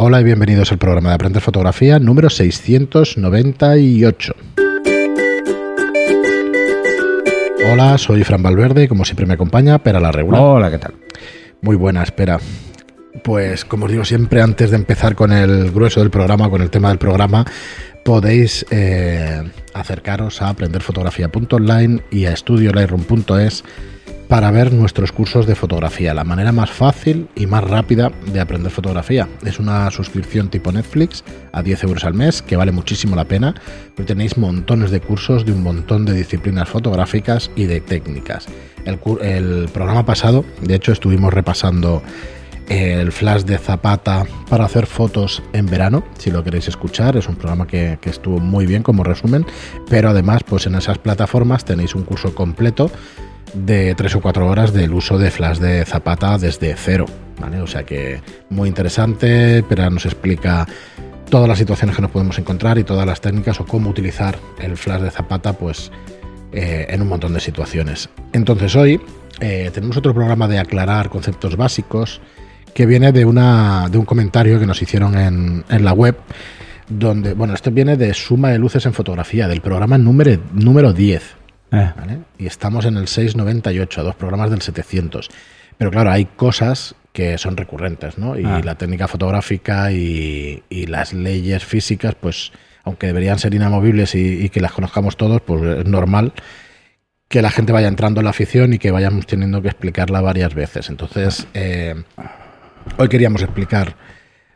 Hola y bienvenidos al programa de Aprender Fotografía número 698. Hola, soy Fran Valverde y como siempre me acompaña Pera la Regular. Hola, ¿qué tal? Muy buena, espera. Pues como os digo siempre, antes de empezar con el grueso del programa, con el tema del programa, podéis eh, acercaros a aprenderfotografía.online y a estudiolightroom.es para ver nuestros cursos de fotografía. La manera más fácil y más rápida de aprender fotografía. Es una suscripción tipo Netflix a 10 euros al mes que vale muchísimo la pena. Porque tenéis montones de cursos de un montón de disciplinas fotográficas y de técnicas. El, programa pasado, de hecho, estuvimos repasando el flash de Zapata para hacer fotos en verano, si lo queréis escuchar, es un programa que, que, estuvo muy bien como resumen, pero además pues en esas plataformas tenéis un curso completo de 3 o 4 horas del uso de flash de Zapata desde cero. ¿vale? O sea que muy interesante, pero nos explica todas las situaciones que nos podemos encontrar y todas las técnicas o cómo utilizar el flash de Zapata pues eh, en un montón de situaciones. Entonces hoy eh, tenemos otro programa de aclarar conceptos básicos que viene de, una, de un comentario que nos hicieron en, en la web donde, bueno, esto viene de Suma de Luces en Fotografía, del programa número, número 10. Eh. ¿vale? Y estamos en el 698, a dos programas del 700. Pero claro, hay cosas que son recurrentes, ¿no? Y ah. la técnica fotográfica y, y, las leyes físicas, pues, aunque deberían ser inamovibles y, y, que las conozcamos todos, pues es normal que la gente vaya entrando en la afición y que vayamos teniendo que explicarla varias veces. Entonces, eh, hoy queríamos explicar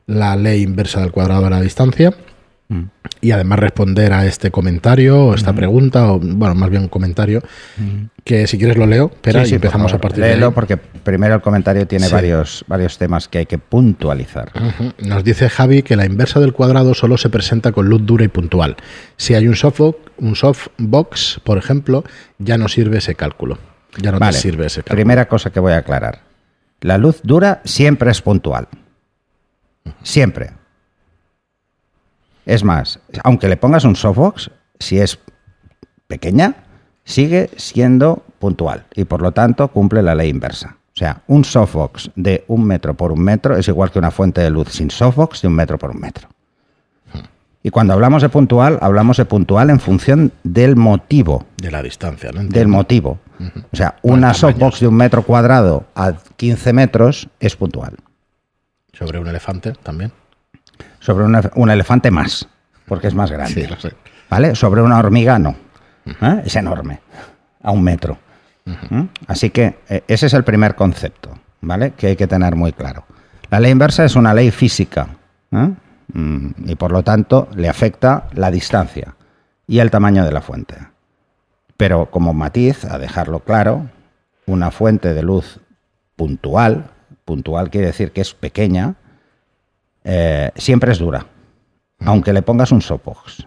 la ley inversa del cuadrado de la distancia y además responder a este comentario o esta pregunta, o bueno, más bien un comentario, que si quieres lo leo, pero y empezamos a partir de ahí. porque primero el comentario tiene varios, varios temas que hay que puntualizar. Nos dice Javi que la inversa del cuadrado solo se presenta con luz dura y puntual. Si hay un softbox, un softbox, por ejemplo, ya no sirve ese cálculo. Ya no te sirve ese cálculo. Primera cosa que voy a aclarar. La luz dura siempre es puntual. Siempre. Es más, aunque le pongas un softbox, si es pequeña, sigue siendo puntual y por lo tanto cumple la ley inversa. O sea, un softbox de un metro por un metro es igual que una fuente de luz sin softbox de un metro por un metro. Y cuando hablamos de puntual, hablamos de puntual en función del motivo. De la distancia, ¿no? Del motivo. O sea, una softbox de un metro cuadrado a 15 metros es puntual. ¿Sobre un elefante también? Sobre un elefante más, porque es más grande. ¿Vale? Sobre una hormiga no. ¿Eh? Es enorme, a un metro. ¿Mm? Así que eh, ese es el primer concepto, ¿vale? Que hay que tener muy claro. La ley inversa es una ley física ¿eh? mm, y por lo tanto le afecta la distancia y el tamaño de la fuente. Pero como matiz, a dejarlo claro, una fuente de luz puntual, puntual quiere decir que es pequeña, eh, siempre es dura, aunque le pongas un softbox.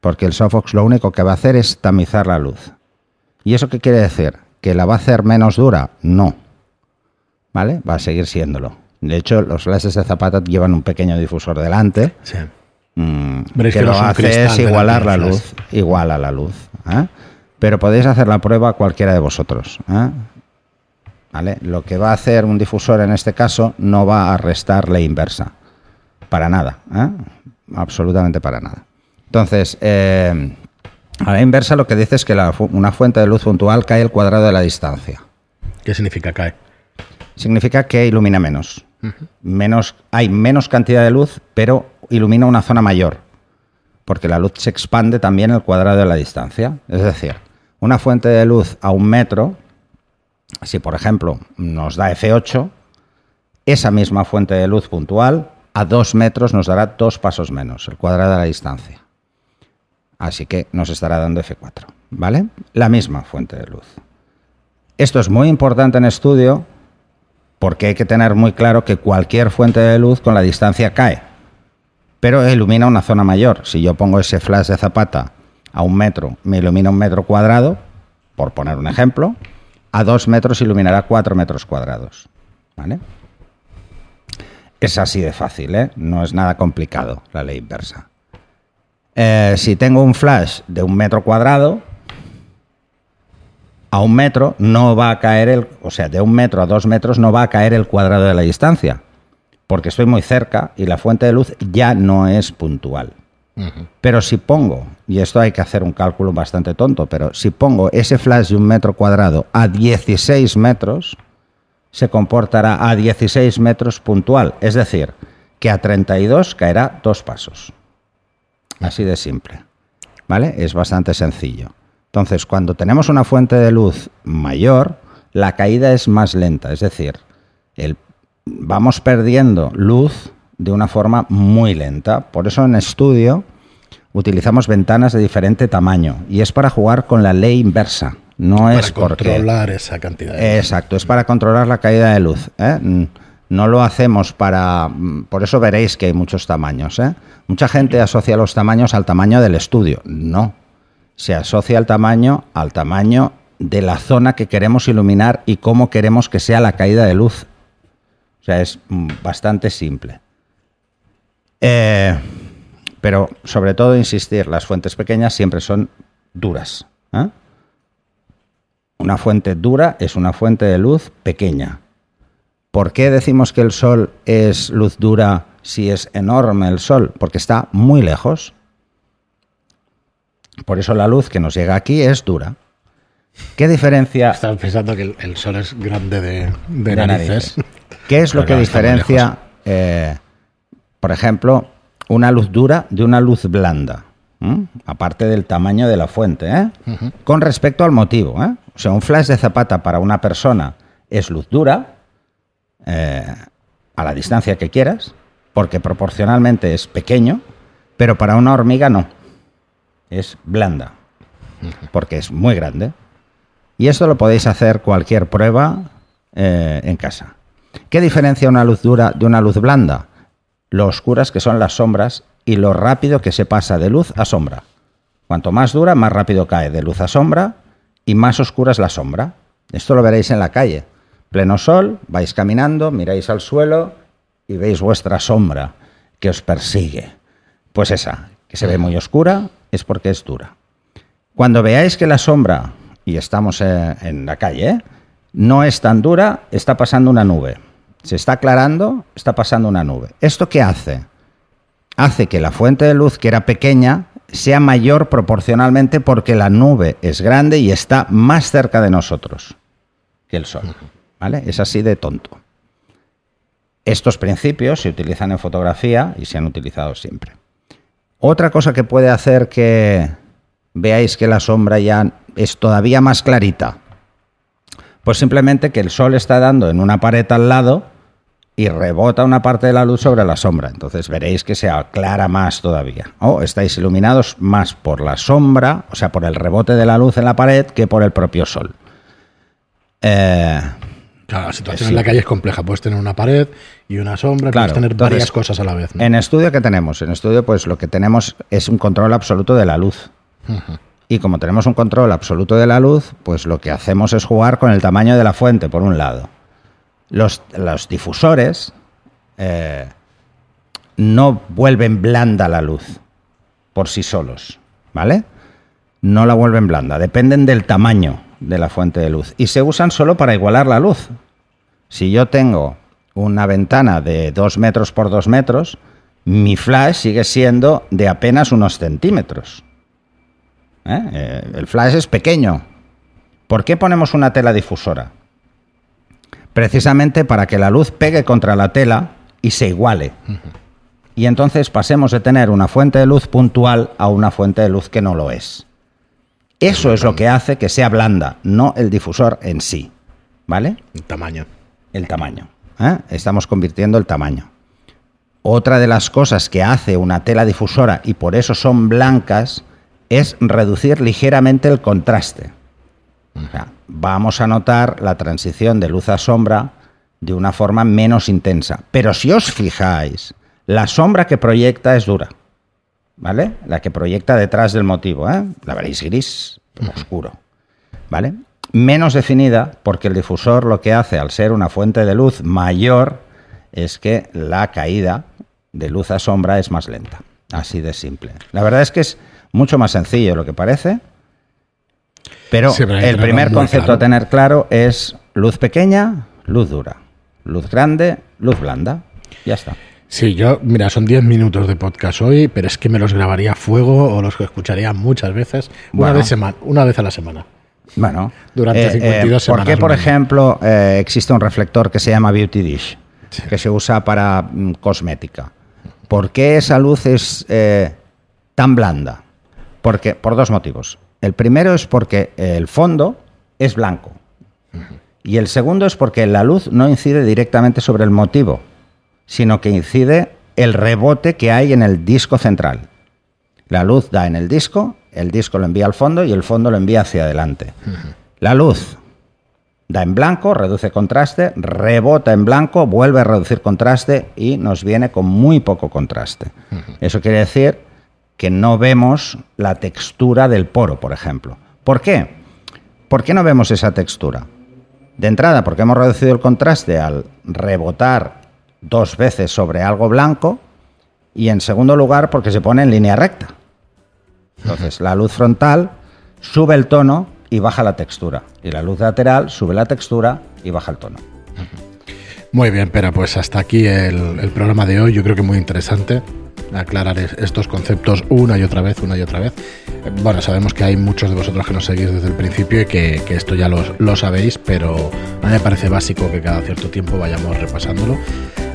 Porque el softbox lo único que va a hacer es tamizar la luz. ¿Y eso qué quiere decir? ¿Que la va a hacer menos dura? No. ¿Vale? Va a seguir siéndolo. De hecho, los flashes de Zapata llevan un pequeño difusor delante. Sí. Mm, que, lo hace es igualar la, luz, igual a la luz. ¿eh? Pero podéis hacer la prueba cualquiera de vosotros. ¿eh? Lo que va a hacer un difusor en este caso no va a restar la inversa. Para nada. ¿eh? Absolutamente para nada. Entonces, eh, a la inversa lo que dice es que una fuente de luz puntual cae el cuadrado de la distancia. ¿Qué significa cae? Significa que ilumina menos. menos. Hay menos cantidad de luz, pero ilumina una zona mayor. Porque la luz se expande también el cuadrado de la distancia. Es decir, una fuente de luz a un metro si por ejemplo nos da F8, esa misma fuente de luz puntual a dos metros nos dará dos pasos menos, el cuadrado de la distancia. Así que nos estará dando F4, ¿vale? La misma fuente de luz. Esto es muy importante en estudio porque hay que tener muy claro que cualquier fuente de luz con la distancia cae, pero ilumina una zona mayor. Si yo pongo ese flash de zapata a un metro, me ilumina un metro cuadrado, por poner un ejemplo, a dos metros iluminará cuatro metros cuadrados. ¿Vale? Es así de fácil, ¿eh? no es nada complicado la ley inversa. Eh, si tengo un flash de un metro cuadrado, a un metro no va a caer el, o sea, de un metro a dos metros no va a caer el cuadrado de la distancia, porque estoy muy cerca y la fuente de luz ya no es puntual. Pero si pongo, y esto hay que hacer un cálculo bastante tonto, pero si pongo ese flash de un metro cuadrado a 16 metros, se comportará a 16 metros puntual. Es decir, que a 32 caerá dos pasos. Así de simple. ¿Vale? Es bastante sencillo. Entonces, cuando tenemos una fuente de luz mayor, la caída es más lenta. Es decir, el, vamos perdiendo luz de una forma muy lenta. Por eso en estudio utilizamos ventanas de diferente tamaño y es para jugar con la ley inversa. No para es controlar esa cantidad. De Exacto, es para controlar la caída de luz. ¿eh? No lo hacemos para... Por eso veréis que hay muchos tamaños. ¿eh? Mucha gente asocia los tamaños al tamaño del estudio. No, se asocia el tamaño al tamaño de la zona que queremos iluminar y cómo queremos que sea la caída de luz. O sea, es bastante simple. Eh, pero sobre todo insistir, las fuentes pequeñas siempre son duras. ¿eh? Una fuente dura es una fuente de luz pequeña. ¿Por qué decimos que el Sol es luz dura si es enorme el Sol? Porque está muy lejos. Por eso la luz que nos llega aquí es dura. ¿Qué diferencia? Estaba pensando que el, Sol es grande de, de, narices. ¿Qué es lo que diferencia, eh, por ejemplo, una luz dura de una luz blanda? Aparte del tamaño de la fuente, ¿eh? con respecto al motivo. ¿eh? O sea, un flash de zapata para una persona es luz dura, a la distancia que quieras, porque proporcionalmente es pequeño, pero para una hormiga no. Es blanda, porque es muy grande. Y esto lo podéis hacer cualquier prueba en casa. ¿Qué diferencia una luz dura de una luz blanda? Lo oscuras que son las sombras y lo rápido que se pasa de luz a sombra. Cuanto más dura, más rápido cae de luz a sombra y más oscura es la sombra. Esto lo veréis en la calle. Pleno sol, vais caminando, miráis al suelo y veis vuestra sombra que os persigue. Pues esa, que se ve muy oscura, es porque es dura. Cuando veáis que la sombra, y estamos en la calle, ¿eh? no es tan dura, está pasando una nube. Se está aclarando, está pasando una nube. ¿Esto qué hace? Hace que la fuente de luz, que era pequeña, sea mayor proporcionalmente porque la nube es grande y está más cerca de nosotros que el Sol. ¿Vale? Es así de tonto. Estos principios se utilizan en fotografía y se han utilizado siempre. Otra cosa que puede hacer que veáis que la sombra ya es todavía más clarita pues simplemente que el sol está dando en una pared al lado y rebota una parte de la luz sobre la sombra. Entonces veréis que se aclara más todavía. O estáis iluminados más por la sombra, o sea, por el rebote de la luz en la pared, que por el propio sol. Eh, claro, la situación en la calle es compleja. Puedes tener una pared y una sombra, puedes tener varias cosas a la vez. En estudio, ¿qué tenemos? En estudio, pues lo que tenemos es un control absoluto de la luz. Y como tenemos un control absoluto de la luz, pues lo que hacemos es jugar con el tamaño de la fuente, por un lado. Los, difusores eh, no vuelven blanda la luz por sí solos, ¿vale? No la vuelven blanda, dependen del tamaño de la fuente de luz y se usan solo para igualar la luz. Si yo tengo una ventana de 2 metros por 2 metros, mi flash sigue siendo de apenas unos centímetros. ¿eh? Eh, el flash es pequeño. ¿Por qué ponemos una tela difusora? Precisamente para que la luz pegue contra la tela y se iguale. Y entonces pasemos de tener una fuente de luz puntual a una fuente de luz que no lo es. Eso es lo que hace que sea blanda, no el difusor en sí. ¿Vale? El tamaño. El tamaño. ¿eh? Estamos convirtiendo el tamaño. Otra de las cosas que hace una tela difusora, y por eso son blancas, es reducir ligeramente el contraste. Vamos a notar la transición de luz a sombra de una forma menos intensa. Pero si os fijáis, la sombra que proyecta es dura. ¿Vale? La que proyecta detrás del motivo. ¿eh? La veréis gris, oscuro. ¿Vale? Menos definida porque el difusor lo que hace al ser una fuente de luz mayor es que la caída de luz a sombra es más lenta. Así de simple. La verdad es que es mucho más sencillo lo que parece. Pero, el primer concepto a tener claro es luz pequeña, luz dura. Luz grande, luz blanda. Ya está. Sí, yo, mira, son 10 minutos de podcast hoy, pero es que me los grabaría a fuego o los escucharía muchas veces, una, vez, una vez a la semana. Bueno, durante 52 semanas. ¿Por qué, por ejemplo, existe un reflector que se llama Beauty Dish, que se usa para mm, cosmética? ¿Por qué esa luz es tan blanda? Porque, por dos motivos. El primero es porque el fondo es blanco. Y el segundo es porque la luz no incide directamente sobre el motivo, sino que incide el rebote que hay en el disco central. La luz da en el disco, el disco lo envía al fondo y el fondo lo envía hacia adelante. La luz da en blanco, reduce contraste, rebota en blanco, vuelve a reducir contraste y nos viene con muy poco contraste. Eso quiere decir que no vemos la textura del poro, por ejemplo. ¿Por qué? ¿Por qué no vemos esa textura? De entrada, porque hemos reducido el contraste al rebotar dos veces sobre algo blanco y en segundo lugar porque se pone en línea recta. Entonces, la luz frontal sube el tono y baja la textura. Y la luz lateral sube la textura y baja el tono. Muy bien, pero pues hasta aquí el, programa de hoy. Yo creo que muy interesante aclarar estos conceptos una y otra vez, una y otra vez. Bueno, sabemos que hay muchos de vosotros que nos seguís desde el principio y que, esto ya lo, sabéis, pero a mí me parece básico que cada cierto tiempo vayamos repasándolo.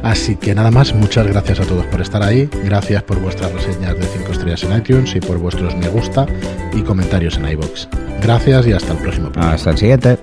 Así que nada más, muchas gracias a todos por estar ahí, gracias por vuestras reseñas de 5 estrellas en iTunes y por vuestros me gusta y comentarios en iBox. Gracias y hasta el próximo. Hasta el siguiente.